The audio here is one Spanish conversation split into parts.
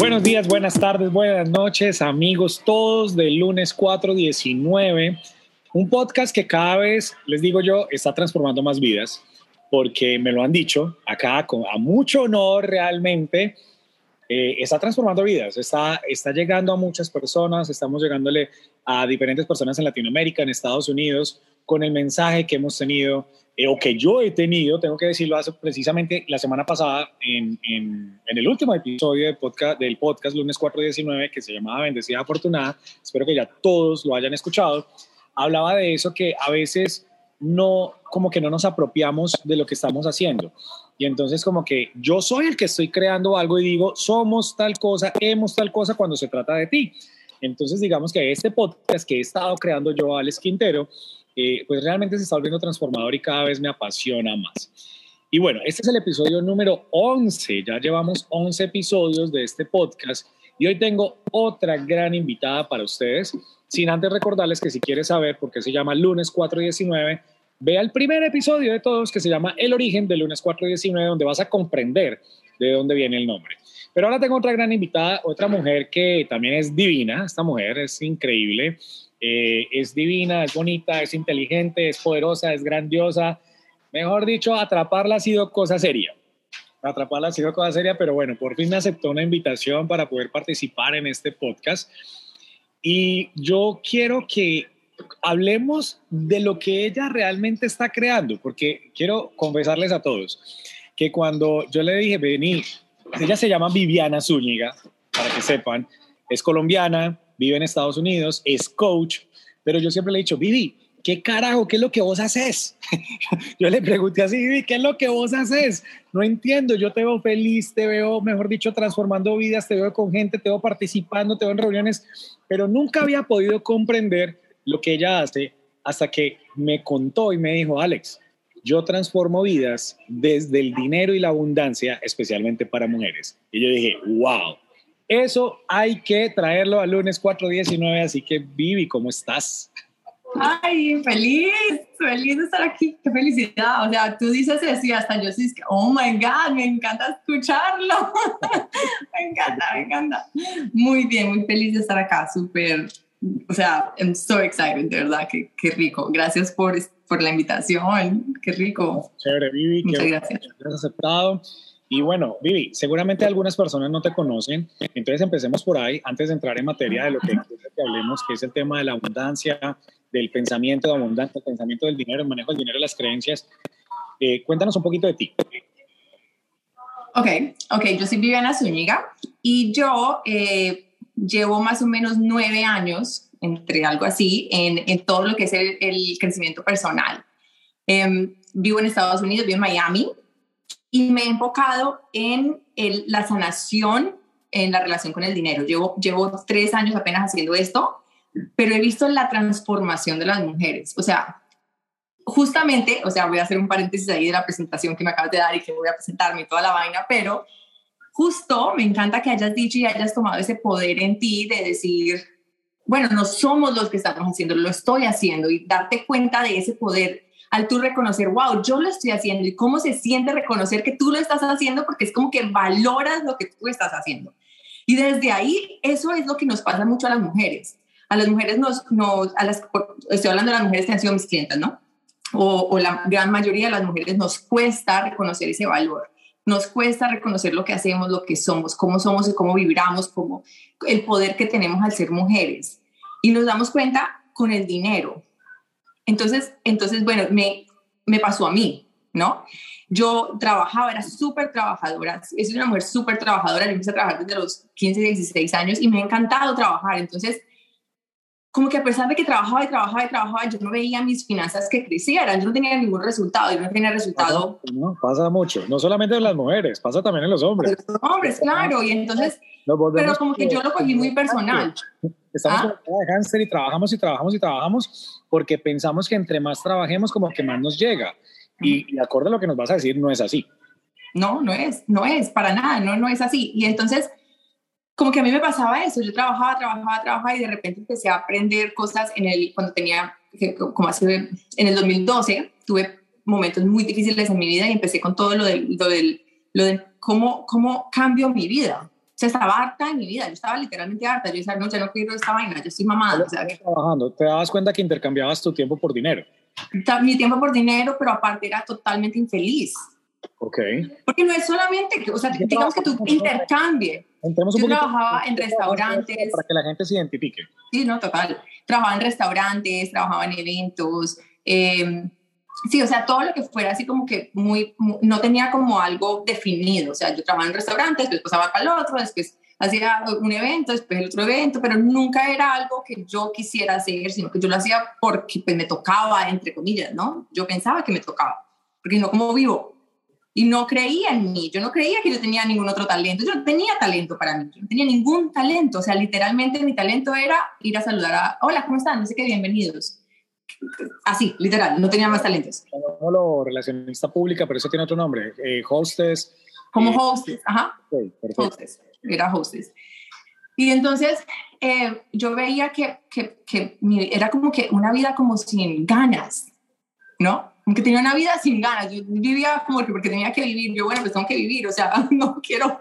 Buenos días, buenas tardes, buenas noches, amigos todos del lunes 419. Un podcast que cada vez, les digo yo, está transformando más vidas, porque me lo han dicho acá con, a mucho honor realmente. Eh, está transformando vidas, está, está llegando a muchas personas, estamos llegándole a diferentes personas en Latinoamérica, en Estados Unidos, con el mensaje que hemos tenido eh, o que yo he tenido, tengo que decirlo, hace precisamente la semana pasada en, en, en el último episodio de podcast, del podcast lunes 419 que se llamaba Bendecida Afortunada, espero que ya todos lo hayan escuchado, hablaba de eso que a veces no, como que no nos apropiamos de lo que estamos haciendo. Y entonces como que yo soy el que estoy creando algo y digo, somos tal cosa, hemos tal cosa cuando se trata de ti. Entonces digamos que este podcast que he estado creando yo, Alex Quintero, eh, pues realmente se está volviendo transformador y cada vez me apasiona más. Y bueno, este es el episodio número 11, ya llevamos 11 episodios de este podcast y hoy tengo otra gran invitada para ustedes, sin antes recordarles que si quieres saber por qué se llama lunes 419, vea el primer episodio de todos que se llama El origen de lunes 419, donde vas a comprender de dónde viene el nombre. Pero ahora tengo otra gran invitada, otra mujer que también es divina, esta mujer es increíble, eh, es divina, es bonita, es inteligente, es poderosa, es grandiosa. Mejor dicho, atraparla ha sido cosa seria. Atraparla ha sido cosa seria, pero bueno, por fin me aceptó una invitación para poder participar en este podcast. Y yo quiero que hablemos de lo que ella realmente está creando, porque quiero confesarles a todos que cuando yo le dije, vení, ella se llama Viviana Zúñiga, para que sepan, es colombiana, vive en Estados Unidos, es coach, pero yo siempre le he dicho, Vivi, ¿qué carajo? ¿Qué es lo que vos haces? yo le pregunté así, Vivi, ¿qué es lo que vos haces? No entiendo, yo te veo feliz, te veo, mejor dicho, transformando vidas, te veo con gente, te veo participando, te veo en reuniones, pero nunca había podido comprender lo que ella hace hasta que me contó y me dijo, Alex, yo transformo vidas desde el dinero y la abundancia, especialmente para mujeres. Y yo dije, wow, eso hay que traerlo al lunes 419, así que Vivi, ¿cómo estás? Ay, feliz, feliz de estar aquí, qué felicidad. O sea, tú dices eso y hasta yo sí, oh my God, me encanta escucharlo. me encanta, me encanta. Muy bien, muy feliz de estar acá, súper, o sea, I'm so excited, de verdad, qué, qué rico. Gracias por, por la invitación, qué rico. Chévere, Vivi, Muchas que gracias. has aceptado. Y bueno, Vivi, seguramente algunas personas no te conocen, entonces empecemos por ahí, antes de entrar en materia de lo que hablemos, que es el tema de la abundancia, del pensamiento de abundancia, el pensamiento del dinero, el manejo del dinero las creencias. Eh, cuéntanos un poquito de ti. Ok, ok, yo soy Viviana Zúñiga y yo eh, llevo más o menos nueve años, entre algo así, en, todo lo que es el, crecimiento personal. Eh, vivo en Estados Unidos, vivo en Miami y me he enfocado en el, la sanación en la relación con el dinero. Llevo, llevo tres años apenas haciendo esto, pero he visto la transformación de las mujeres. O sea, justamente, o sea, voy a hacer un paréntesis ahí de la presentación que me acabas de dar y que voy a presentarme toda la vaina, pero justo me encanta que hayas dicho y hayas tomado ese poder en ti de decir, bueno, no somos los que estamos haciendo, lo estoy haciendo y darte cuenta de ese poder al tú reconocer, wow, yo lo estoy haciendo y cómo se siente reconocer que tú lo estás haciendo porque es como que valoras lo que tú estás haciendo. Y desde ahí, eso es lo que nos pasa mucho a las mujeres. A las mujeres nos, nos a las, estoy hablando de las mujeres que han sido mis clientes, ¿no? O, o la gran mayoría de las mujeres nos cuesta reconocer ese valor. Nos cuesta reconocer lo que hacemos, lo que somos, cómo somos y cómo vibramos, como el poder que tenemos al ser mujeres. Y nos damos cuenta con el dinero. Entonces, entonces bueno, me, me pasó a mí, ¿no? Yo trabajaba, era súper trabajadora, soy una mujer súper trabajadora, yo empecé a trabajar desde los 15, 16 años y me ha encantado trabajar. Entonces, como que a pesar de que trabajaba y trabajaba y trabajaba, yo no veía mis finanzas que crecieran, yo no tenía ningún resultado, yo no tenía resultado. Pasa, no, pasa mucho, no solamente en las mujeres, pasa también en los hombres. Los hombres, claro, y entonces, pero como que yo lo cogí muy personal. Estamos ¿Ah? como de hámster y trabajamos y trabajamos y trabajamos porque pensamos que entre más trabajemos como que más nos llega. Y, y acorde a lo que nos vas a decir, no es así. No, no es, no es, para nada, no, no es así. Y entonces, como que a mí me pasaba eso, yo trabajaba, trabajaba, trabajaba y de repente empecé a aprender cosas en el, cuando tenía, como hace, en el 2012, tuve momentos muy difíciles en mi vida y empecé con todo lo del, lo del, lo de cómo, cómo cambio mi vida. Sea, estaba harta en mi vida, yo estaba literalmente harta, yo decía, no, ya no quiero esta vaina, yo estoy mamada. O sea, trabajando, ¿te dabas cuenta que intercambiabas tu tiempo por dinero? Mi tiempo por dinero, pero aparte era totalmente infeliz. Ok. Porque no es solamente, que, o sea, digamos que tú intercambie. Yo trabajaba en restaurantes. Para que la gente se identifique. Sí, no, total. Trabajaba en restaurantes, trabajaba en eventos. Eh, sí, o sea, todo lo que fuera así como que muy, no tenía como algo definido. O sea, yo trabajaba en restaurantes, después pasaba para el otro, después hacía un evento, después el otro evento, pero nunca era algo que yo quisiera hacer, sino que yo lo hacía porque pues, me tocaba, entre comillas, ¿no? Yo pensaba que me tocaba, porque no como vivo y no creía en mí, yo no creía que yo tenía ningún otro talento, yo no tenía talento para mí, yo no tenía ningún talento, o sea, literalmente mi talento era ir a saludar a, hola, ¿cómo están? No sé qué, bienvenidos. Así, literal, no tenía más talentos. lo relacionista pública, pero eso tiene otro nombre, eh, hostess. Como eh, hostess, ajá. hostess, era hostess. Y entonces eh, yo veía que, que, que era como que una vida como sin ganas, ¿no? que tenía una vida sin ganas, yo vivía como que porque tenía que vivir, yo bueno, pues tengo que vivir, o sea, no quiero...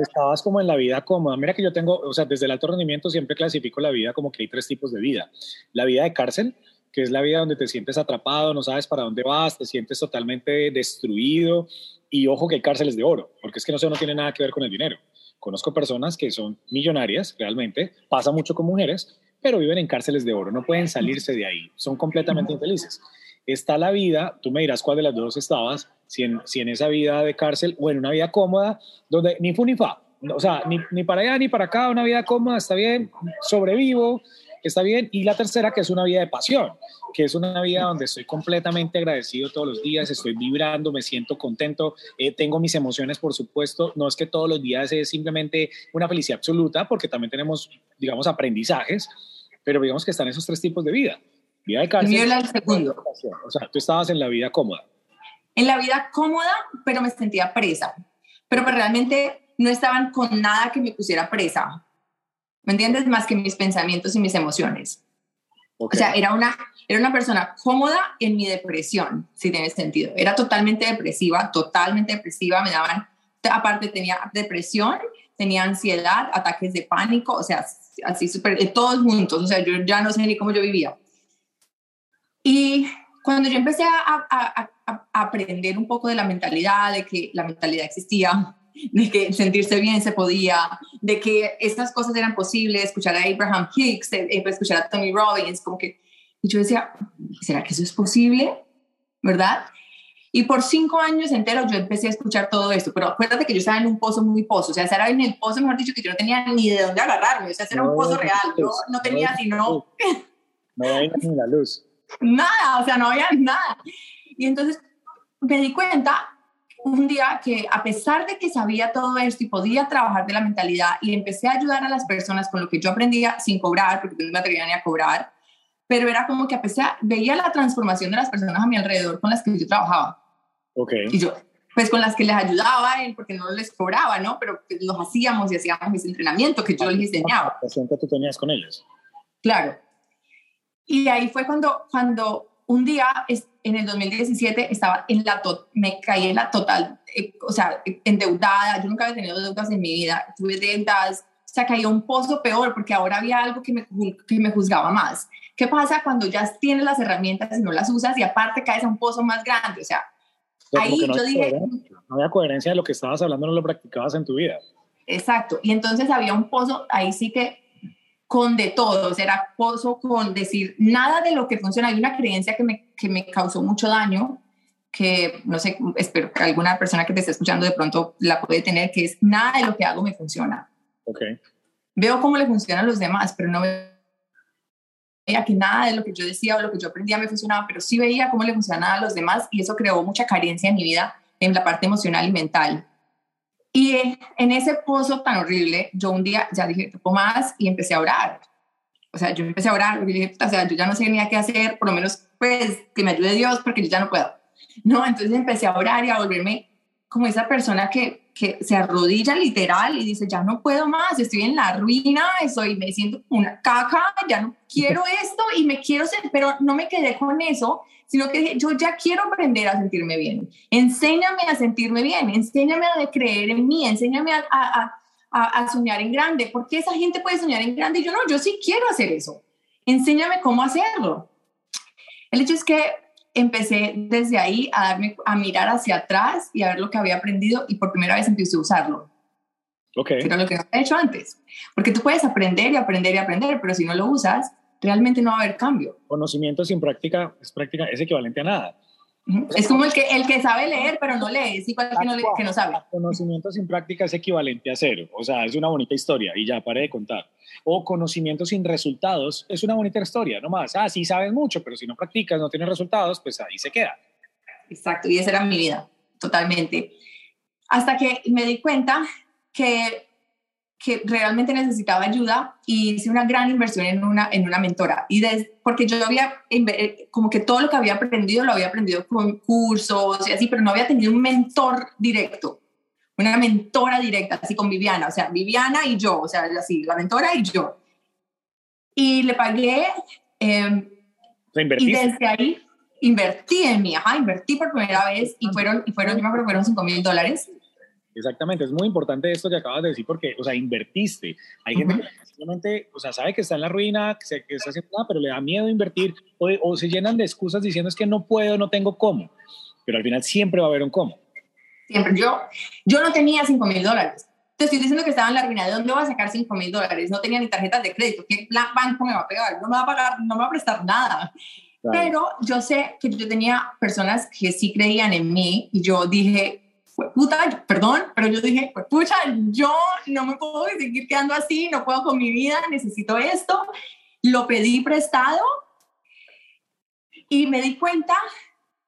Estabas, como en la vida cómoda, mira que yo tengo, o sea, desde el alto rendimiento siempre clasifico la vida como que hay tres tipos de vida, la vida de cárcel, que es la vida donde te sientes atrapado, no sabes para dónde vas, te sientes totalmente destruido y ojo que hay cárceles de oro, porque es que no sé, no tiene nada que ver con el dinero. Conozco personas que son millonarias realmente, pasa mucho con mujeres, pero viven en cárceles de oro, no pueden salirse de ahí, son completamente infelices está la vida, tú me dirás cuál de las dos estabas, si en, si en esa vida de cárcel o en una vida cómoda, donde ni fu ni fa, o sea, ni, ni para allá ni para acá, una vida cómoda, está bien, sobrevivo, está bien, y la tercera que es una vida de pasión, que es una vida donde estoy completamente agradecido todos los días, estoy vibrando, me siento contento, eh, tengo mis emociones, por supuesto, no es que todos los días es simplemente una felicidad absoluta, porque también tenemos, digamos, aprendizajes, pero digamos que están esos tres tipos de vida. Vida de cárcel. el segundo. O sea, tú estabas en la vida cómoda. En la vida cómoda, pero me sentía presa. Pero pues realmente no estaban con nada que me pusiera presa. ¿Me entiendes? Más que mis pensamientos y mis emociones. O sea, era una, era una persona cómoda en mi depresión, si tiene sentido. Era totalmente depresiva, totalmente depresiva. Me daban, aparte tenía depresión, tenía ansiedad, ataques de pánico, o sea, así súper, todos juntos. O sea, yo ya no sé ni cómo yo vivía. Y cuando yo empecé a, aprender un poco de la mentalidad, de que la mentalidad existía, de que sentirse bien se podía, de que estas cosas eran posibles, escuchar a Abraham Hicks, eh, eh, escuchar a Tony Robbins, como que, y yo decía, ¿será que eso es posible? ¿Verdad? Y por cinco años enteros yo empecé a escuchar todo esto, pero acuérdate que yo estaba en un pozo muy pozo, o sea, estaba en el pozo, mejor dicho, que yo no tenía ni de dónde agarrarme, o sea, era un pozo real, no, no tenía sino... No había ni la luz nada, o sea, no había nada. Y entonces me di cuenta un día que a pesar de que sabía todo esto y podía trabajar de la mentalidad y empecé a ayudar a las personas con lo que yo aprendía sin cobrar, porque no me atrevía ni a cobrar, pero era como que a pesar, veía la transformación de las personas a mi alrededor con las que yo trabajaba. Ok. Y yo, pues con las que les ayudaba, porque no les cobraba, ¿no? Pero los hacíamos y hacíamos ese entrenamiento que yo les enseñaba. La que tú tenías con ellos. Claro. Y ahí fue cuando, cuando un día, en el 2017, estaba en la me caí en la total, eh, o sea, endeudada. Yo nunca había tenido deudas en mi vida. Tuve deudas, o sea, caí a un pozo peor porque ahora había algo que me, que me juzgaba más. ¿Qué pasa cuando ya tienes las herramientas y no las usas y aparte caes a un pozo más grande? O sea, ahí yo dije... No había coherencia de lo que estabas hablando, no lo practicabas en tu vida. Exacto. Y entonces había un pozo, ahí sí que con de todo, era pozo con decir nada de lo que funciona. Hay una creencia que me, que me causó mucho daño, que no sé, espero que alguna persona que te esté escuchando de pronto la puede tener, que es nada de lo que hago me funciona. Okay. Veo cómo le funcionan a los demás, pero no veía que nada de lo que yo decía o lo que yo aprendía me funcionaba, pero sí veía cómo le funcionaba a los demás y eso creó mucha carencia en mi vida en la parte emocional y mental. Y en ese pozo tan horrible, yo un día ya dije, poco más y empecé a orar. O sea, yo empecé a orar, porque dije, o sea, yo ya no sé ni qué hacer, por lo menos, pues, que me ayude Dios, porque yo ya no puedo. No, entonces empecé a orar y a volverme como esa persona que, que se arrodilla literal y dice, ya no puedo más, estoy en la ruina, estoy, me siento una caca, ya no quiero esto y me quiero ser, pero no me quedé con eso, sino que dije, yo ya quiero aprender a sentirme bien. Enséñame a sentirme bien, enséñame a creer en mí, enséñame a, a, a, soñar en grande, porque esa gente puede soñar en grande y yo no, yo sí quiero hacer eso. Enséñame cómo hacerlo. El hecho es que empecé desde ahí a darme a mirar hacia atrás y a ver lo que había aprendido y por primera vez empecé a usarlo. Ok. Era lo que no había hecho antes. Porque tú puedes aprender y aprender y aprender, pero si no lo usas, realmente no va a haber cambio. Conocimiento sin práctica es práctica, es equivalente a nada. Es como el que, el que sabe leer, pero no lee, es igual que no, que no sabe. Conocimiento sin práctica es equivalente a cero, o sea, es una bonita historia y ya, pare de contar. O conocimiento sin resultados es una bonita historia, no más. Ah, sí sabes mucho, pero si no practicas, no tienes resultados, pues ahí se queda. Exacto, y esa era mi vida, totalmente. Hasta que me di cuenta que que realmente necesitaba ayuda y hice una gran inversión en una, en una mentora. Y porque yo había, eh, como que todo lo que había aprendido lo había aprendido con cursos y así, pero no había tenido un mentor directo, una mentora directa, así con Viviana, o sea, Viviana y yo, o sea, así, la mentora y yo. Y le pagué. Eh, y desde ahí invertí en mí, ajá, invertí por primera vez y fueron, y fueron yo me acuerdo, fueron 5 mil dólares Exactamente, es muy importante esto que acabas de decir porque, o sea, invertiste. Hay gente que simplemente, o sea, sabe que está en la ruina, que, que está haciendo nada, pero le da miedo invertir o, se llenan de excusas diciendo es que no puedo, no tengo cómo. Pero al final siempre va a haber un cómo. Siempre. Yo, yo no tenía 5 mil dólares. Te estoy diciendo que estaba en la ruina. ¿De dónde voy a sacar 5 mil dólares? No tenía ni tarjetas de crédito. ¿Qué banco me va a pegar? No me va a pagar, no me va a prestar nada. Pero yo sé que yo tenía personas que sí creían en mí y yo dije, puta, perdón, pero yo dije, pucha, yo no me puedo seguir quedando así, no puedo con mi vida, necesito esto. Lo pedí prestado y me di cuenta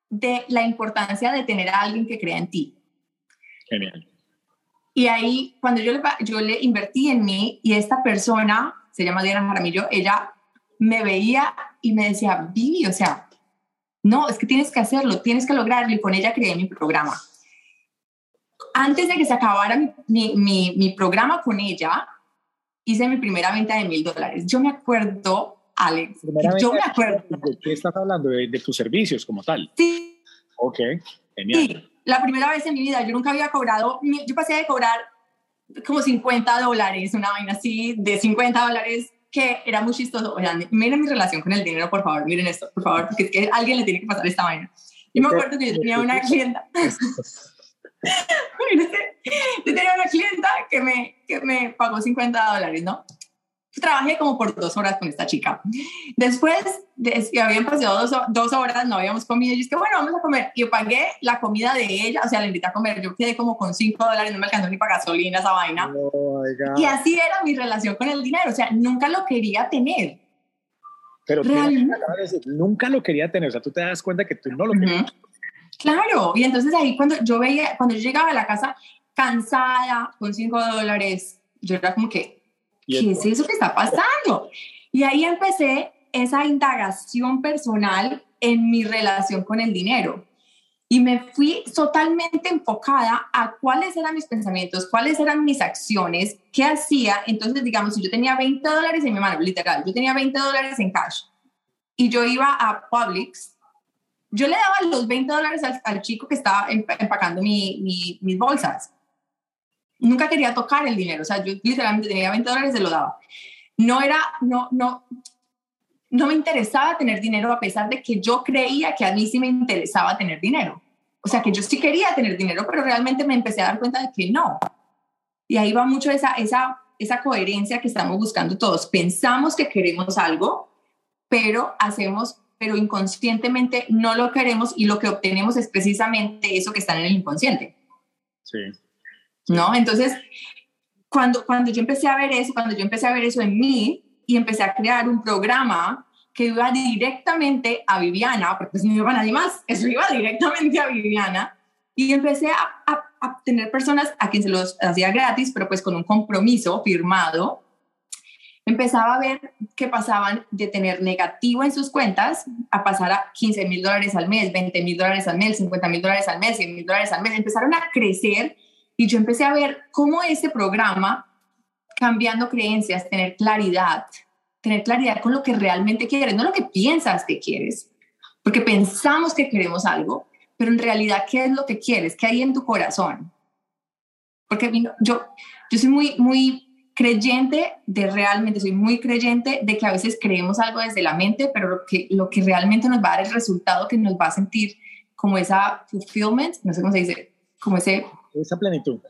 de la importancia de tener a alguien que crea en ti. Genial. Y ahí, cuando yo le, yo le invertí en mí y esta persona, se llama Diana Jaramillo, ella me veía y me decía, Vivi, o sea, no, es que tienes que hacerlo, tienes que lograrlo y con ella creé mi programa antes de que se acabara mi, mi, mi, programa con ella, hice mi primera venta de mil dólares. Yo me acuerdo, Alex, yo me acuerdo. ¿De qué estás hablando? ¿De, tus servicios como tal? Sí. Ok, genial. Sí, la primera vez en mi vida, yo nunca había cobrado, yo pasé de cobrar como 50 dólares, una vaina así, de 50 dólares, que era muy chistoso. Oigan, miren mi relación con el dinero, por favor, miren esto, por favor, porque es que alguien le tiene que pasar esta vaina. Yo me acuerdo que yo tenía una clienta. yo tenía una clienta que me, que me pagó 50 dólares, ¿no? Trabajé como por dos horas con esta chica. Después, de, que habían pasado dos, dos, horas, no habíamos comido. Y dije, bueno, vamos a comer. Y yo pagué la comida de ella, o sea, la invité a comer. Yo quedé como con 5 dólares, no me alcanzó ni para gasolina esa vaina. Oh y así era mi relación con el dinero, o sea, nunca lo quería tener. Pero Realmente. nunca lo quería tener, o sea, tú te das cuenta que tú no lo querías. Claro, y entonces ahí cuando yo veía, cuando yo llegaba a la casa cansada, con cinco dólares, yo era como que, ¿qué es eso que está pasando? Y ahí empecé esa indagación personal en mi relación con el dinero. Y me fui totalmente enfocada a cuáles eran mis pensamientos, cuáles eran mis acciones, qué hacía. Entonces, digamos, si yo tenía 20 dólares en mi mano, literal, yo tenía 20 dólares en cash y yo iba a Publix yo le daba los 20 dólares al, chico que estaba empacando mi, mis bolsas. Nunca quería tocar el dinero, o sea, yo literalmente tenía 20 dólares y se lo daba. No era, no, no, no me interesaba tener dinero a pesar de que yo creía que a mí sí me interesaba tener dinero. O sea, que yo sí quería tener dinero, pero realmente me empecé a dar cuenta de que no. Y ahí va mucho esa, esa, esa coherencia que estamos buscando todos. Pensamos que queremos algo, pero hacemos pero inconscientemente no lo queremos y lo que obtenemos es precisamente eso que está en el inconsciente. Sí. ¿No? Entonces, cuando, cuando yo empecé a ver eso, cuando yo empecé a ver eso en mí y empecé a crear un programa que iba directamente a Viviana, porque pues no iba a nadie más, eso iba directamente a Viviana, y empecé a, a, a tener personas a quien se los hacía gratis, pero pues con un compromiso firmado, empezaba a ver que pasaban de tener negativo en sus cuentas a pasar a 15 mil dólares al mes, 20 mil dólares al mes, 50 mil dólares al mes, 100 mil dólares al mes. Empezaron a crecer y yo empecé a ver cómo ese programa, cambiando creencias, tener claridad, tener claridad con lo que realmente quieres, no lo que piensas que quieres, porque pensamos que queremos algo, pero en realidad, ¿qué es lo que quieres? ¿Qué hay en tu corazón? Porque yo, yo soy muy, muy creyente de realmente, soy muy creyente de que a veces creemos algo desde la mente, pero lo que, lo que realmente nos va a dar el resultado que nos va a sentir como esa fulfillment, no sé cómo se dice, como ese... Esa plenitud.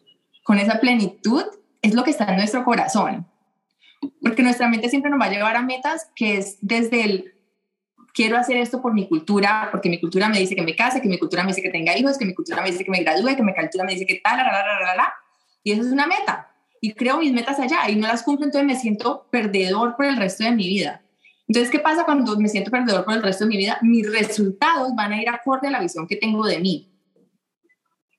Con esa plenitud es lo que está en nuestro corazón. Porque nuestra mente siempre nos va a llevar a metas que es desde el quiero hacer esto por mi cultura, porque mi cultura me dice que me case, que mi cultura me dice que tenga hijos, que mi cultura me dice que me gradúe, que mi cultura me dice que tal, la, la, la, la, la. Y eso es una meta y creo mis metas allá y no las cumplo, entonces me siento perdedor por el resto de mi vida. Entonces, ¿qué pasa cuando me siento perdedor por el resto de mi vida? Mis resultados van a ir acorde a la visión que tengo de mí.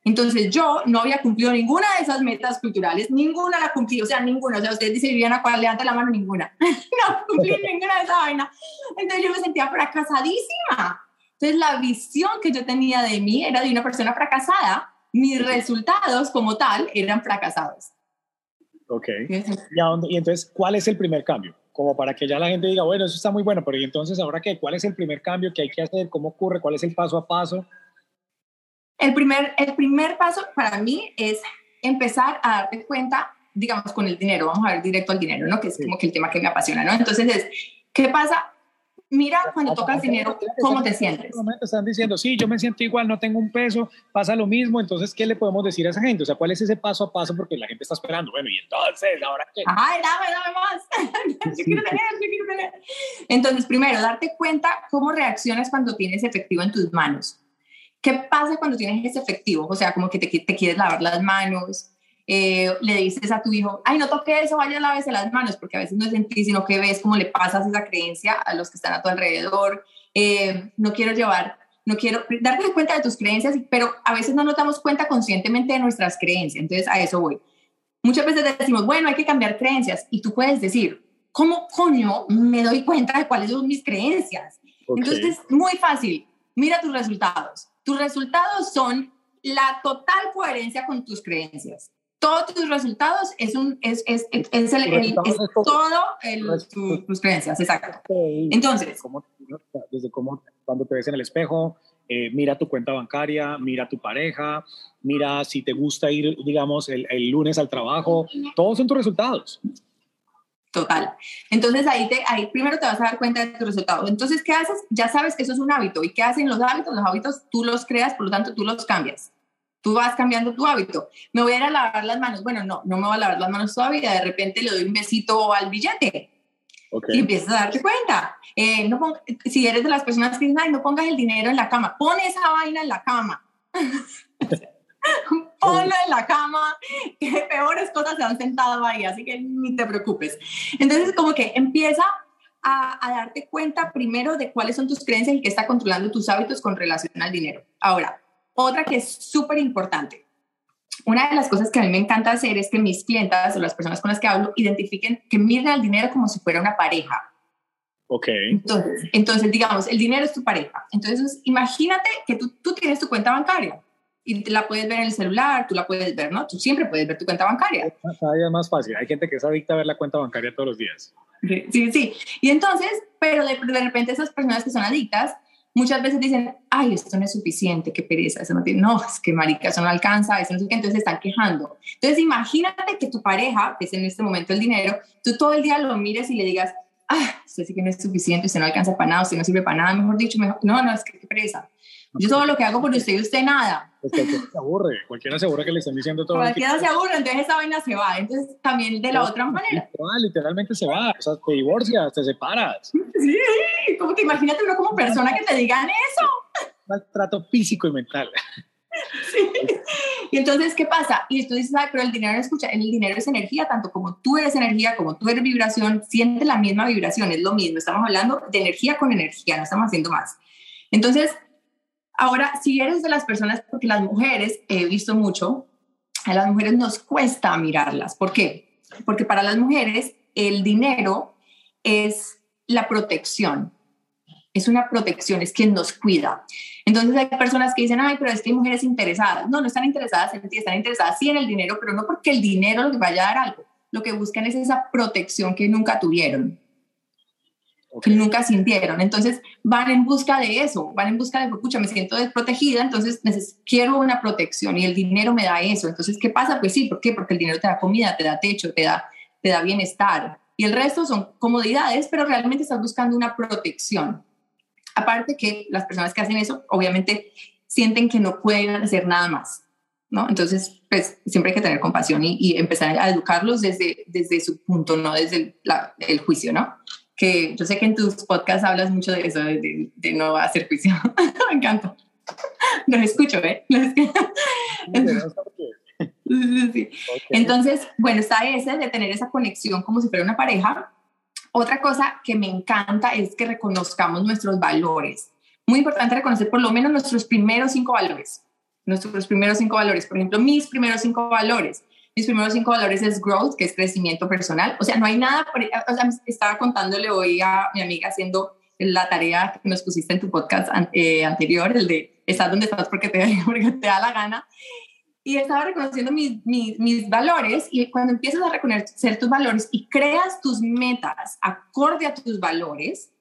Entonces, yo no había cumplido ninguna de esas metas culturales, ninguna la cumplí, o sea, ninguna. O sea, ustedes dicen, Viviana, ¿cuál? Levanta la mano, ninguna. no cumplí ninguna de esa vaina. Entonces, yo me sentía fracasadísima. Entonces, la visión que yo tenía de mí era de una persona fracasada. Mis resultados, como tal, eran fracasados. Ok. ¿Y, entonces, ¿cuál es el primer cambio? Como para que ya la gente diga, bueno, eso está muy bueno, pero ¿y entonces ahora qué? ¿Cuál es el primer cambio que hay que hacer? ¿Cómo ocurre? ¿Cuál es el paso a paso? El primer, el primer paso para mí es empezar a darte cuenta, digamos, con el dinero. Vamos a ver directo al dinero, ¿no? Que es como que el tema que me apasiona, ¿no? Entonces es, ¿qué pasa mira cuando tocas dinero, ¿cómo te sientes? momento están diciendo, sí, yo me siento igual, no tengo un peso, pasa lo mismo, entonces, ¿qué le podemos decir a esa gente? O sea, ¿cuál es ese paso a paso? Porque la gente está esperando, bueno, y entonces, ¿ahora qué? Ay, dame, dame más. yo quiero tener, yo quiero tener. Entonces, primero, darte cuenta cómo reaccionas cuando tienes efectivo en tus manos. ¿Qué pasa cuando tienes ese efectivo? O sea, como que te, te quieres lavar las manos, eh, le dices a tu hijo, ay, no toque eso, vaya a lavarse las manos, porque a veces no es en ti, sino que ves cómo le pasas esa creencia a los que están a tu alrededor. Eh, no quiero llevar, no quiero darte cuenta de tus creencias, pero a veces no nos damos cuenta conscientemente de nuestras creencias. Entonces, a eso voy. Muchas veces decimos, bueno, hay que cambiar creencias, y tú puedes decir, ¿cómo coño me doy cuenta de cuáles son mis creencias? Entonces, es muy fácil. Mira tus resultados. Tus resultados son la total coherencia con tus creencias todos tus resultados es, un, es, es, es, el, es todo el, tus creencias, exacto. Entonces, desde cómo cuando te ves en el espejo, eh, mira tu cuenta bancaria, mira tu pareja, mira si te gusta ir, digamos, el, el, lunes al trabajo, todos son tus resultados. Total. Entonces ahí, te, ahí primero te vas a dar cuenta de tus resultados. Entonces, ¿qué haces? Ya sabes que eso es un hábito. ¿Y qué hacen los hábitos? Los hábitos tú los creas, por lo tanto tú los cambias. Tú vas cambiando tu hábito. Me voy a ir a lavar las manos. Bueno, no, no me voy a lavar las manos todavía. De repente le doy un besito al billete. Y empiezas a darte cuenta. Eh, no si eres de las personas que dicen, ay, no pongas el dinero en la cama, pon esa vaina en la cama. Ponlo en la cama, que peores cosas se han sentado ahí, así que ni te preocupes. Entonces, como que empieza a, a, darte cuenta primero de cuáles son tus creencias y qué está controlando tus hábitos con relación al dinero. Ahora, otra que es súper importante. Una de las cosas que a mí me encanta hacer es que mis clientas o las personas con las que hablo identifiquen, que miren al dinero como si fuera una pareja. Ok. Entonces, entonces, digamos, el dinero es tu pareja. Entonces, imagínate que tú, tú tienes tu cuenta bancaria y la puedes ver en el celular, tú la puedes ver, ¿no? Tú siempre puedes ver tu cuenta bancaria. Cada día es más fácil. Hay gente que es adicta a ver la cuenta bancaria todos los días. Sí, sí. Y entonces, pero de, de repente esas personas que son adictas muchas veces dicen, ay, esto no es suficiente, qué pereza, eso no tiene, no, es que marica, eso no alcanza, eso no sé qué, entonces se están quejando. Entonces imagínate que tu pareja, que es en este momento el dinero, tú todo el día lo mires y le digas, ah, usted sí que no es suficiente, usted no alcanza para nada, usted no sirve para nada, mejor dicho, mejor, no, no, es que qué pereza. Yo todo lo que hago por usted y usted nada. Pues cualquiera se aburre, cualquiera se aburre que le estén diciendo todo. Cualquiera se aburre, entonces esa vaina se va. Entonces también de la otra manera. literalmente se va, o sea, te divorcias, te separas. Sí, como que imagínate uno como persona que te digan eso. Maltrato físico y mental. Sí. Y entonces, ¿qué pasa? Y tú dices, ay, pero el dinero, escucha, el dinero es energía, tanto como tú eres energía, como tú eres vibración, siente la misma vibración, es lo mismo. Estamos hablando de energía con energía, no estamos haciendo más. Entonces, Ahora, si eres de las personas, porque las mujeres, he visto mucho, a las mujeres nos cuesta mirarlas. ¿Por qué? Porque para las mujeres el dinero es la protección. Es una protección, es quien nos cuida. Entonces hay personas que dicen, ay, pero es que hay mujeres interesadas. No, no están interesadas en ti, están interesadas sí en el dinero, pero no porque el dinero les vaya a dar algo. Lo que buscan es esa protección que nunca tuvieron que nunca sintieron. Entonces van en busca de eso, van en busca de, escucha, me siento desprotegida, entonces quiero una protección y el dinero me da eso. Entonces, ¿qué pasa? Pues sí, ¿por qué? Porque el dinero te da comida, te da techo, te da, te da bienestar. Y el resto son comodidades, pero realmente estás buscando una protección. Aparte que las personas que hacen eso, obviamente, sienten que no pueden hacer nada más. ¿No? Entonces, pues siempre hay que tener compasión y, empezar a educarlos desde, desde su punto, no desde el juicio, ¿no? Que yo sé que en tus podcasts hablas mucho de eso, de, de, no hacer juicio. Me encanta. Los escucho, ¿eh? Entonces, bueno, está ese de tener esa conexión como si fuera una pareja. Otra cosa que me encanta es que reconozcamos nuestros valores. Muy importante reconocer por lo menos nuestros primeros cinco valores. Nuestros primeros cinco valores. Por ejemplo, mis primeros cinco valores mis primeros cinco valores es growth, que es crecimiento personal. O sea, no hay nada, o sea, estaba contándole hoy a mi amiga haciendo la tarea que nos pusiste en tu podcast eh, anterior, el de estar donde estás porque te, porque te da la gana. Y estaba reconociendo mis, mis, mis, valores y cuando empiezas a reconocer tus valores y creas tus metas acorde a tus valores,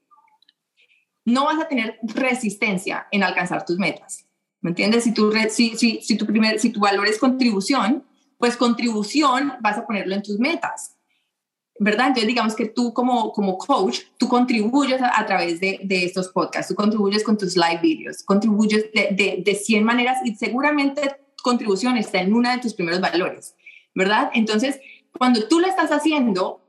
no vas a tener resistencia en alcanzar tus metas. ¿Me entiendes? Si tu, si, si, si tu, primer, si tu valor es contribución, pues contribución vas a ponerlo en tus metas. ¿verdad? Entonces, digamos que tú como, como coach, tú contribuyes a, través de, de, estos podcasts, tú contribuyes con tus live videos, contribuyes de, de, de 100 maneras y seguramente contribución está en una de tus primeros valores, ¿verdad? Entonces, cuando tú lo estás haciendo,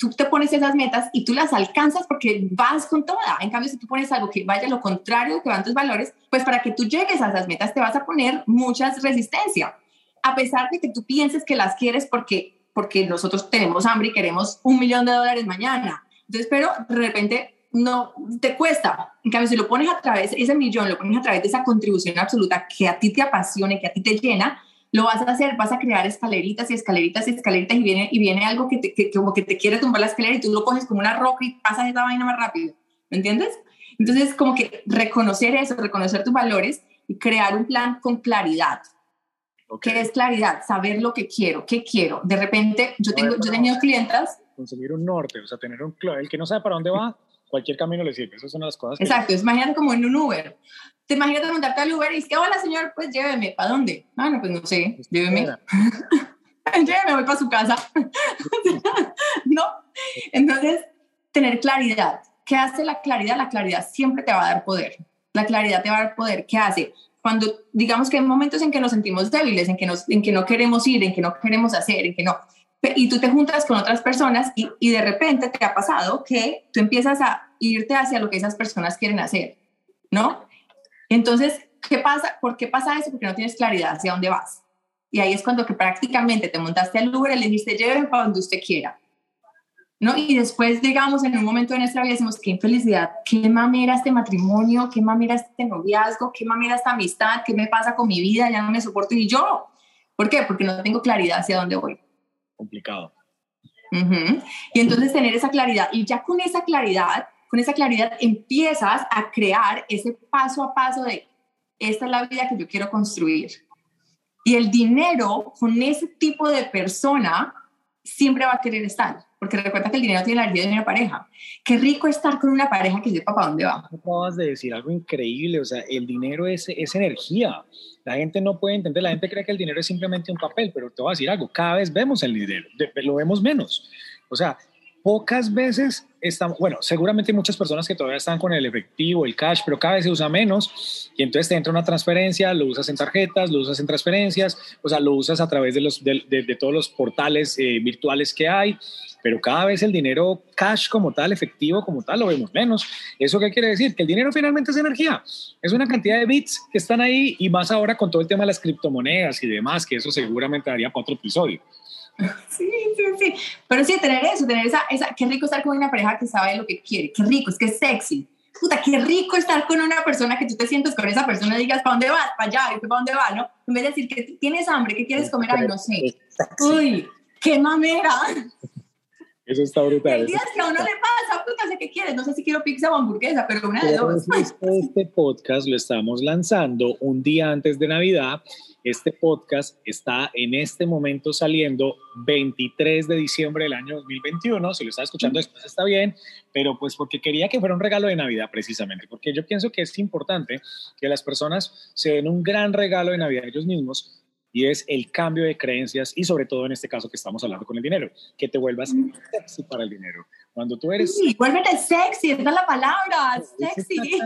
tú te pones esas metas y tú las alcanzas porque vas con toda. En cambio, si tú pones algo que vaya a lo contrario que van tus valores, pues para que tú llegues a esas metas te vas a poner muchas resistencia a pesar de que tú pienses que las quieres porque, porque nosotros tenemos hambre y queremos un millón de dólares mañana. Entonces, pero de repente no te cuesta. En cambio, si lo pones a través, ese millón lo pones a través de esa contribución absoluta que a ti te apasione, que a ti te llena, lo vas a hacer, vas a crear escaleritas y escaleritas y escaleritas y viene, y viene algo que, te, que como que te quiere tumbar la escalera y tú lo coges como una roca y pasas esa vaina más rápido. ¿Me entiendes? Entonces, como que reconocer eso, reconocer tus valores y crear un plan con claridad. ¿Qué es claridad? Saber lo que quiero, qué quiero. De repente, yo, tengo, yo he tenido clientas. Conseguir un norte, o sea, tener un el que no sabe para dónde va, cualquier camino le sirve. Esas son las cosas. Exacto, imagínate como en un Uber. Te imaginas montarte al Uber y dices, hola señor, pues lléveme. ¿Para dónde? Ah, no, pues no sé, lléveme. lléveme, voy para su casa. no. Entonces, tener claridad. ¿Qué hace la claridad? La claridad siempre te va a dar poder. La claridad te va a dar poder. ¿Qué hace? Cuando digamos que hay momentos en que nos sentimos débiles, en que, nos, en que no queremos ir, en que no queremos hacer, en que no. Y tú te juntas con otras personas y, y de repente te ha pasado que tú empiezas a irte hacia lo que esas personas quieren hacer, ¿no? Entonces, ¿qué pasa? ¿Por qué pasa eso? Porque no tienes claridad hacia dónde vas. Y ahí es cuando que prácticamente te montaste al Uber y le dijiste, lléveme para donde usted quiera. ¿No? Y después, digamos, en un momento de nuestra vida decimos, qué infelicidad, qué mamera este matrimonio, qué mamera este noviazgo, qué mamera esta amistad, qué me pasa con mi vida, ya no me soporto y yo. ¿Por qué? Porque no tengo claridad hacia dónde voy. Complicado. Y entonces tener esa claridad, y ya con esa claridad, con esa claridad empiezas a crear ese paso a paso de, esta es la vida que yo quiero construir. Y el dinero con ese tipo de persona siempre va a querer estar porque recuerda que el dinero tiene la energía de una pareja. Qué rico estar con una pareja que sepa para dónde va. Acabas de decir algo increíble, o sea, el dinero es, es energía. La gente no puede entender, la gente cree que el dinero es simplemente un papel, pero te voy a decir algo, cada vez vemos el dinero, lo vemos menos. O sea, pocas veces estamos, bueno, seguramente hay muchas personas que todavía están con el efectivo, el cash, pero cada vez se usa menos y entonces te entra una transferencia, lo usas en tarjetas, lo usas en transferencias, o sea, lo usas a través de, los, de, todos los portales eh, virtuales que hay, pero cada vez el dinero cash como tal, efectivo como tal, lo vemos menos. ¿Eso qué quiere decir? Que el dinero finalmente es energía, es una cantidad de bits que están ahí y más ahora con todo el tema de las criptomonedas y demás, que eso seguramente daría para otro. Sí, sí, sí. Pero sí, tener eso, tener esa, esa, qué rico estar con una pareja que sabe lo que quiere, qué rico, es que es sexy. Puta, qué rico estar con una persona que tú te sientes con esa persona y digas, ¿para dónde vas? ¿Para allá? ¿Para dónde vas? ¿No? En vez de decir que tienes hambre, ¿qué quieres comer? Ay, no sé. Uy, qué mamera. Eso está brutal. El día que a uno le pasa, puta, sé qué quieres, no sé si quiero pizza o hamburguesa, pero una de dos. Este podcast lo estamos lanzando un día antes de Navidad. Este podcast está en este momento saliendo 23 de diciembre del año 2021. Si lo está escuchando después está bien, pero pues porque quería que fuera un regalo de Navidad precisamente, porque yo pienso que es importante que las personas se den un gran regalo de Navidad ellos mismos y es el cambio de creencias y sobre todo en este caso que estamos hablando con el dinero, que te vuelvas sexy para el dinero. Cuando tú eres... Sí, vuélvete sexy, esa es la palabra, sexy.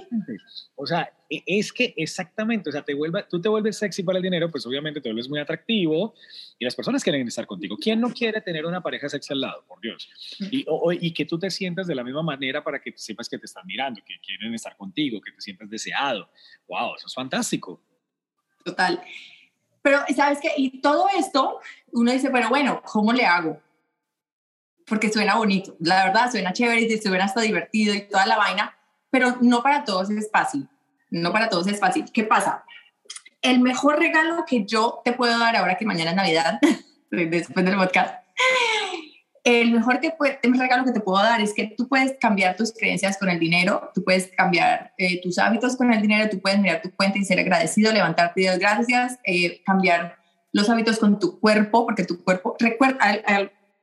O sea, e, es que exactamente, o sea, te vuelva, tú te vuelves sexy para el dinero, pues obviamente te vuelves muy atractivo y las personas quieren estar contigo. ¿Quién no quiere tener una pareja sexy al lado, por Dios? Y, y que tú te sientas de la misma manera para que sepas que te están mirando, que quieren estar contigo, que te sientas deseado. ¡Wow! Eso es fantástico. Total. Pero, ¿sabes qué? Y todo esto, uno dice, pero bueno, ¿cómo le hago? Porque suena bonito, la verdad, suena chévere y suena hasta divertido y toda la vaina, pero no para todos es fácil. No para todos es fácil. ¿Qué pasa? El mejor regalo que yo te puedo dar ahora que mañana es Navidad, después del podcast, el mejor que regalo que te puedo dar es que tú puedes cambiar tus creencias con el dinero, tú puedes cambiar eh, tus hábitos con el dinero, tú puedes mirar tu cuenta y ser agradecido, levantarte y dar gracias, eh, cambiar los hábitos con tu cuerpo, porque tu cuerpo, recuerda,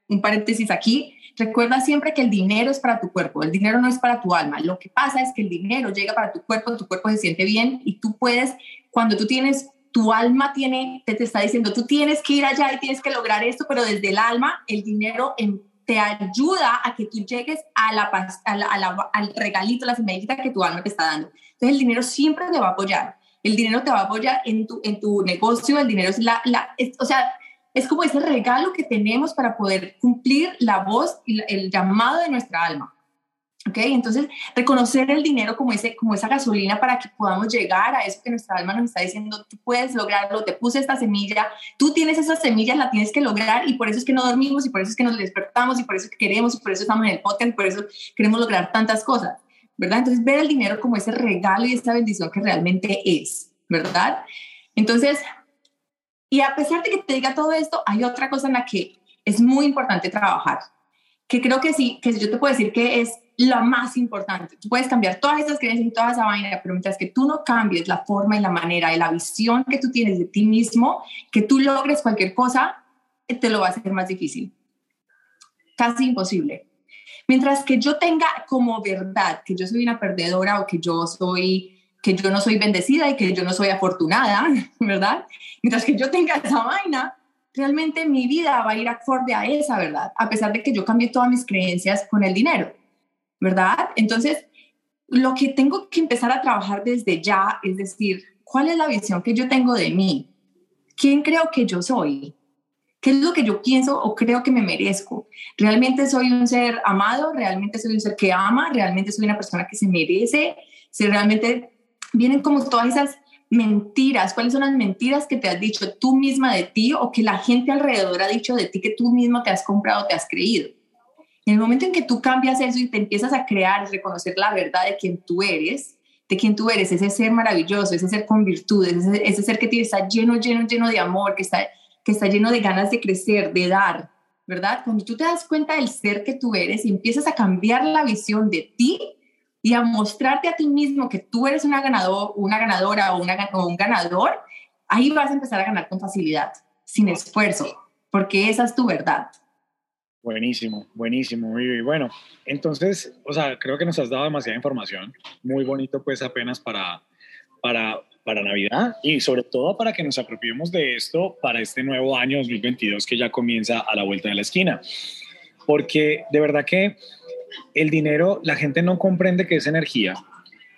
un paréntesis aquí, recuerda siempre que el dinero es para tu cuerpo, el dinero no es para tu alma. Lo que pasa es que el dinero llega para tu cuerpo, tu cuerpo se siente bien y tú puedes, cuando tú tienes tu alma tiene, te, te, está diciendo, tú tienes que ir allá y tienes que lograr esto, pero desde el alma el dinero te ayuda a que tú llegues a la, a al regalito, la semillita que tu alma te está dando. Entonces el dinero siempre te va a apoyar. El dinero te va a apoyar en tu, en tu negocio, el dinero es la, la o sea, es como ese regalo que tenemos para poder cumplir la voz y el llamado de nuestra alma. ¿Ok? Entonces, reconocer el dinero como, ese, como esa gasolina para que podamos llegar a eso que nuestra alma nos está diciendo, tú puedes lograrlo, te puse esta semilla, tú tienes esas semillas, la tienes que lograr y por eso es que no dormimos y por eso es que nos despertamos y por eso es que queremos y por eso estamos en el podcast y por eso queremos lograr tantas cosas, ¿verdad? Entonces, ver el dinero como ese regalo y esa bendición que realmente es, ¿verdad? Entonces, y a pesar de que te diga todo esto, hay otra cosa en la que es muy importante trabajar, que creo que sí, que yo te puedo decir que es lo más importante. Tú puedes cambiar todas esas creencias y toda esa vaina, pero mientras que tú no cambies la forma y la manera y la visión que tú tienes de ti mismo, que tú logres cualquier cosa, te lo va a hacer más difícil. Casi imposible. Mientras que yo tenga como verdad que yo soy una perdedora o que yo soy que yo no soy bendecida y que yo no soy afortunada, ¿verdad? Mientras que yo tenga esa vaina, realmente mi vida va a ir acorde a esa verdad, a pesar de que yo cambie todas mis creencias con el dinero. ¿verdad? Entonces, lo que tengo que empezar a trabajar desde ya es decir, ¿cuál es la visión que yo tengo de mí? ¿Quién creo que yo soy? ¿Qué es lo que yo pienso o creo que me merezco? ¿Realmente soy un ser amado? ¿Realmente soy un ser que ama? ¿Realmente soy una persona que se merece? Si realmente vienen como todas esas mentiras, ¿cuáles son las mentiras que te has dicho tú misma de ti o que la gente alrededor ha dicho de ti que tú mismo te has comprado, te has creído? En el momento en que tú cambias eso y te empiezas a crear, reconocer la verdad de quién tú eres, de quién tú eres, ese ser maravilloso, ese ser con virtudes, ese, ser que está lleno, lleno, lleno de amor, que está, que está lleno de ganas de crecer, de dar, ¿verdad? Cuando tú te das cuenta del ser que tú eres y empiezas a cambiar la visión de ti y a mostrarte a ti mismo que tú eres una, ganador, una ganadora o, una, o un ganador, ahí vas a empezar a ganar con facilidad, sin esfuerzo, porque esa es tu verdad. Buenísimo, buenísimo. Y bueno, entonces, o sea, creo que nos has dado demasiada información. Muy bonito, pues, apenas para, para, para Navidad y sobre todo para que nos apropiemos de esto para este nuevo año 2022 que ya comienza a la vuelta de la esquina. Porque de verdad que el dinero, la gente no comprende que es energía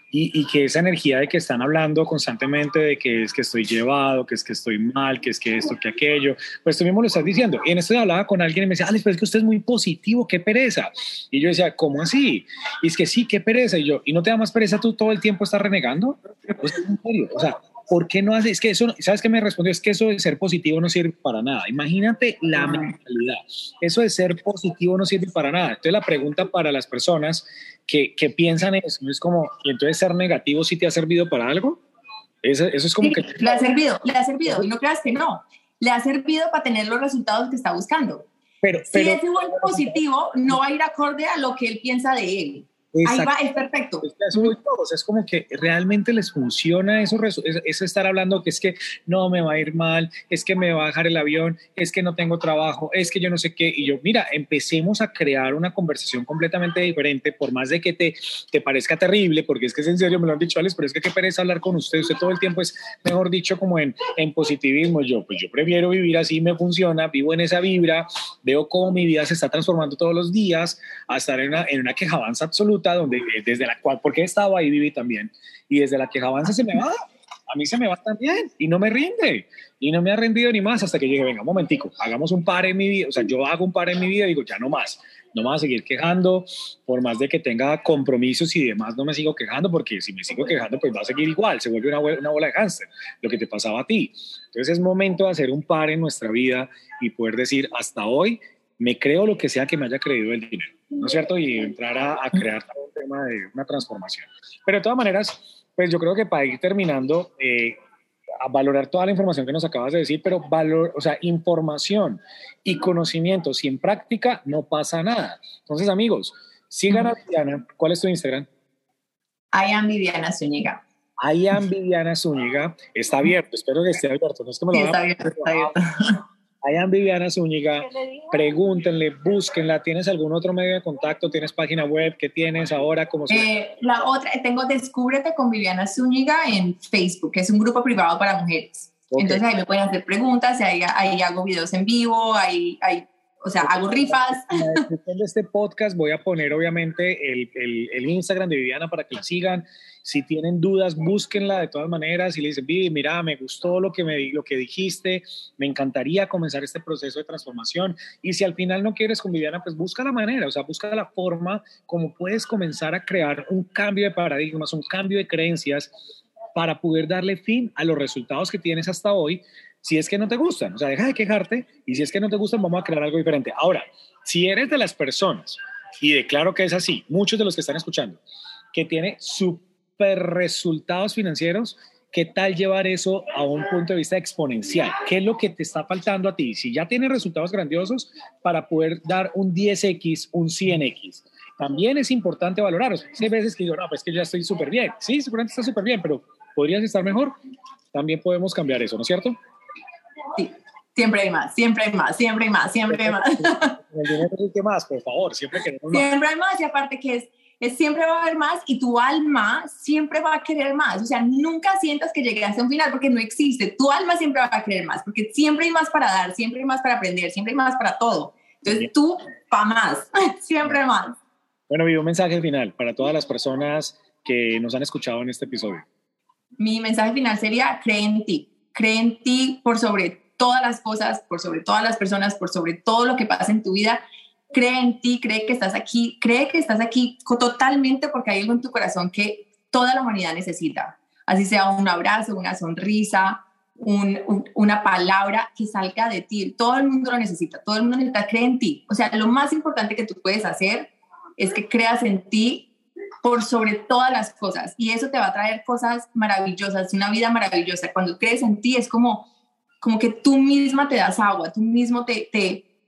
y, que esa energía de que están hablando constantemente de que es que estoy llevado, que es que estoy mal, que es que esto, que aquello, pues tú mismo lo estás diciendo. Y en esto hablaba con alguien y me decía, Alex, pero es que usted es muy positivo, qué pereza. Y yo decía, ¿cómo así? Y es que sí, qué pereza. Y yo, ¿y no te da más pereza tú todo el tiempo estar renegando? O sea, ¿por qué no haces? Es que eso, ¿sabes qué me respondió? Es que eso de ser positivo no sirve para nada. Imagínate la mentalidad. Eso de ser positivo no sirve para nada. Entonces la pregunta para las personas que, que piensan eso. Es como, ¿y entonces ser negativo sí te ha servido para algo? Eso, eso es como que... Le ha servido, le ha servido. Y no creas que no. Le ha servido para tener los resultados que está buscando. pero, si ese vuelve positivo, no va a ir acorde a lo que él piensa de él. Ahí va, es perfecto. Es, es como que realmente les funciona eso, eso estar hablando que es que no me va a ir mal, es que me va a bajar el avión, es que no tengo trabajo, es que yo no sé qué. Y yo, mira, empecemos a crear una conversación completamente diferente, por más de que te, te parezca terrible, porque es que es en serio, me lo han dicho Alex, pero es que qué pereza hablar con usted, usted todo el tiempo es, mejor dicho, como en, en positivismo. Yo, pues yo prefiero vivir así, me funciona, vivo en esa vibra, veo cómo mi vida se está transformando todos los días, a estar en una, en una quejabanza absoluta donde eh, desde la cual, porque he estado ahí, viví también, y desde la que avanza se me va, a mí se me va también, y no me rinde, y no me ha rendido ni más hasta que llegue, venga, un momentico, hagamos un par en mi vida, o sea, yo hago un par en mi vida y digo, ya no más, no me voy a seguir quejando, por más de que tenga compromisos y demás, no me sigo quejando, porque si me sigo quejando, pues va a seguir igual, se vuelve una, una bola de hámster, lo que te pasaba a ti. Entonces es momento de hacer un par en nuestra vida y poder decir, hasta hoy me creo lo que sea que me haya creído el dinero, ¿no es cierto? Y entrar a, crear un tema de una transformación. Pero de todas maneras, pues yo creo que para ir terminando, eh, a valorar toda la información que nos acabas de decir, pero valor, o sea, información y conocimiento sin práctica no pasa nada. Entonces, amigos, sigan a Viviana. ¿Cuál es tu Instagram? I am Viviana Zúñiga. I am Viviana Zúñiga. Está abierto, espero que esté abierto. No es que me lo sí, está abierto, está abierto. Hayan Viviana Zúñiga, pregúntenle, búsquenla. ¿Tienes algún otro medio de contacto? ¿Tienes página web? ¿Qué tienes ahora? ¿Cómo eh, la otra, tengo Descúbrete con Viviana Zúñiga en Facebook, que es un grupo privado para mujeres. Entonces ahí me pueden hacer preguntas, ahí, ahí hago videos en vivo, ahí, ahí o sea, hago rifas. En este podcast voy a poner obviamente el, el, el, Instagram de Viviana para que la sigan. Si tienen dudas, búsquenla de todas maneras y le dicen, Vivi, mira, me gustó lo que, me, lo que dijiste, me encantaría comenzar este proceso de transformación. Y si al final no quieres con Viviana, pues busca la manera, o sea, busca la forma como puedes comenzar a crear un cambio de paradigmas, un cambio de creencias para poder darle fin a los resultados que tienes hasta hoy si es que no te gustan. O sea, deja de quejarte y si es que no te gustan, vamos a crear algo diferente. Ahora, si eres de las personas, y declaro que es así, muchos de los que están escuchando, que tiene super resultados financieros, ¿qué tal llevar eso a un punto de vista exponencial? ¿Qué es lo que te está faltando a ti? Si ya tienes resultados grandiosos para poder dar un 10x, un 100x, también es importante valorarlos. Hay veces que digo, no, pues que ya estoy súper bien. Sí, seguramente está súper bien, pero podrías estar mejor. También podemos cambiar eso, ¿no es cierto? Sí, siempre hay más, siempre hay más, siempre hay más, siempre hay más. El más, por favor, siempre queremos más. Siempre hay más y aparte que es, es, siempre va a haber más y tu alma siempre va a querer más. O sea, nunca sientas que llegaste a un final porque no existe. Tu alma siempre va a querer más porque siempre hay más para dar, siempre hay más para aprender, siempre hay más para todo. Entonces tú, para más, siempre más. Bueno, vi un mensaje final para todas las personas que nos han escuchado en este episodio. Mi mensaje final sería, cree en ti cree en ti por sobre todas las cosas, por sobre todas las personas, por sobre todo lo que pasa en tu vida. Cree en ti, cree que estás aquí, cree que estás aquí totalmente porque hay algo en tu corazón que toda la humanidad necesita. Así sea un abrazo, una sonrisa, una palabra que salga de ti. Todo el mundo lo necesita, todo el mundo necesita, cree en ti. O sea, lo más importante que tú puedes hacer es que creas en ti por sobre todas las cosas y eso te va a traer cosas maravillosas, una vida maravillosa. Cuando crees en ti es como, como que tú misma te das agua, tú mismo te,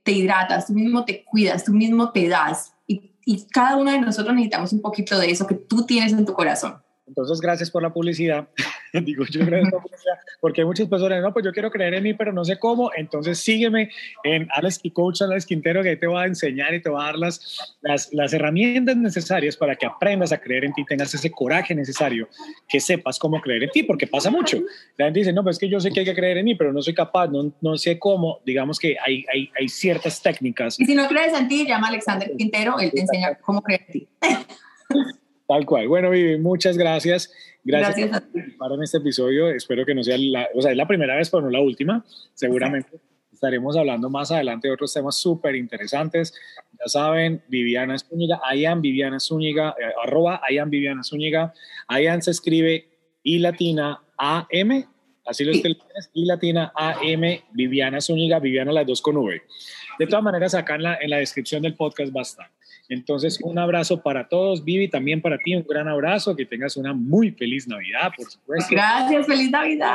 te hidratas, tú mismo te cuidas, tú mismo te das y, cada uno de nosotros necesitamos un poquito de eso que tú tienes en tu corazón. Entonces, gracias por la publicidad. Digo yo, gracias por la publicidad, porque hay muchas personas, no, pues yo quiero creer en mí, pero no sé cómo. Entonces, sígueme en Alex Coach Alex Quintero, que ahí te voy a enseñar y te voy a dar las, las, las herramientas necesarias para que aprendas a creer en ti, tengas ese coraje necesario, que sepas cómo creer en ti, porque pasa mucho. La gente dice, no, pues es que yo sé que hay que creer en mí, pero no soy capaz, no, no sé cómo. Digamos que hay, hay, hay ciertas técnicas. Y si no crees en ti, llama a Alexander Quintero, él te enseña cómo creer en ti. Tal cual. Bueno, Vivi, muchas gracias. Gracias, por participar en este episodio. Espero que no sea la, o sea, es la primera vez, pero no la última. Seguramente estaremos hablando más adelante de otros temas súper interesantes. Ya saben, Viviana Zúñiga, Ayan Viviana Zúñiga, eh, arroba Ayan Viviana Zúñiga. Ayan se escribe I latina A M, así lo escribes, I latina A M, Viviana Zúñiga, Viviana las dos con V. De todas maneras, acá en la, en la descripción del podcast va a estar. Entonces, un abrazo para todos, Vivi, también para ti, un gran abrazo, que tengas una muy feliz Navidad, por supuesto. Gracias, feliz Navidad.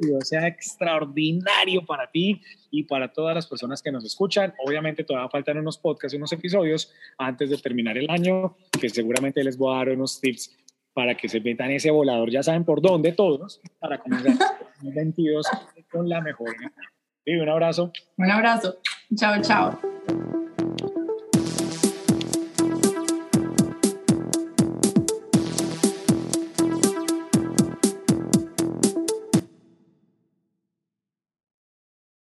Que sea extraordinario para ti y para todas las personas que nos escuchan. Obviamente todavía faltan unos podcasts, unos episodios antes de terminar el año, que seguramente les voy a dar unos tips para que se metan ese volador, ya saben por dónde todos, para comenzar 2022 con la mejor. Vivi, un abrazo. Un abrazo. Chao, chao.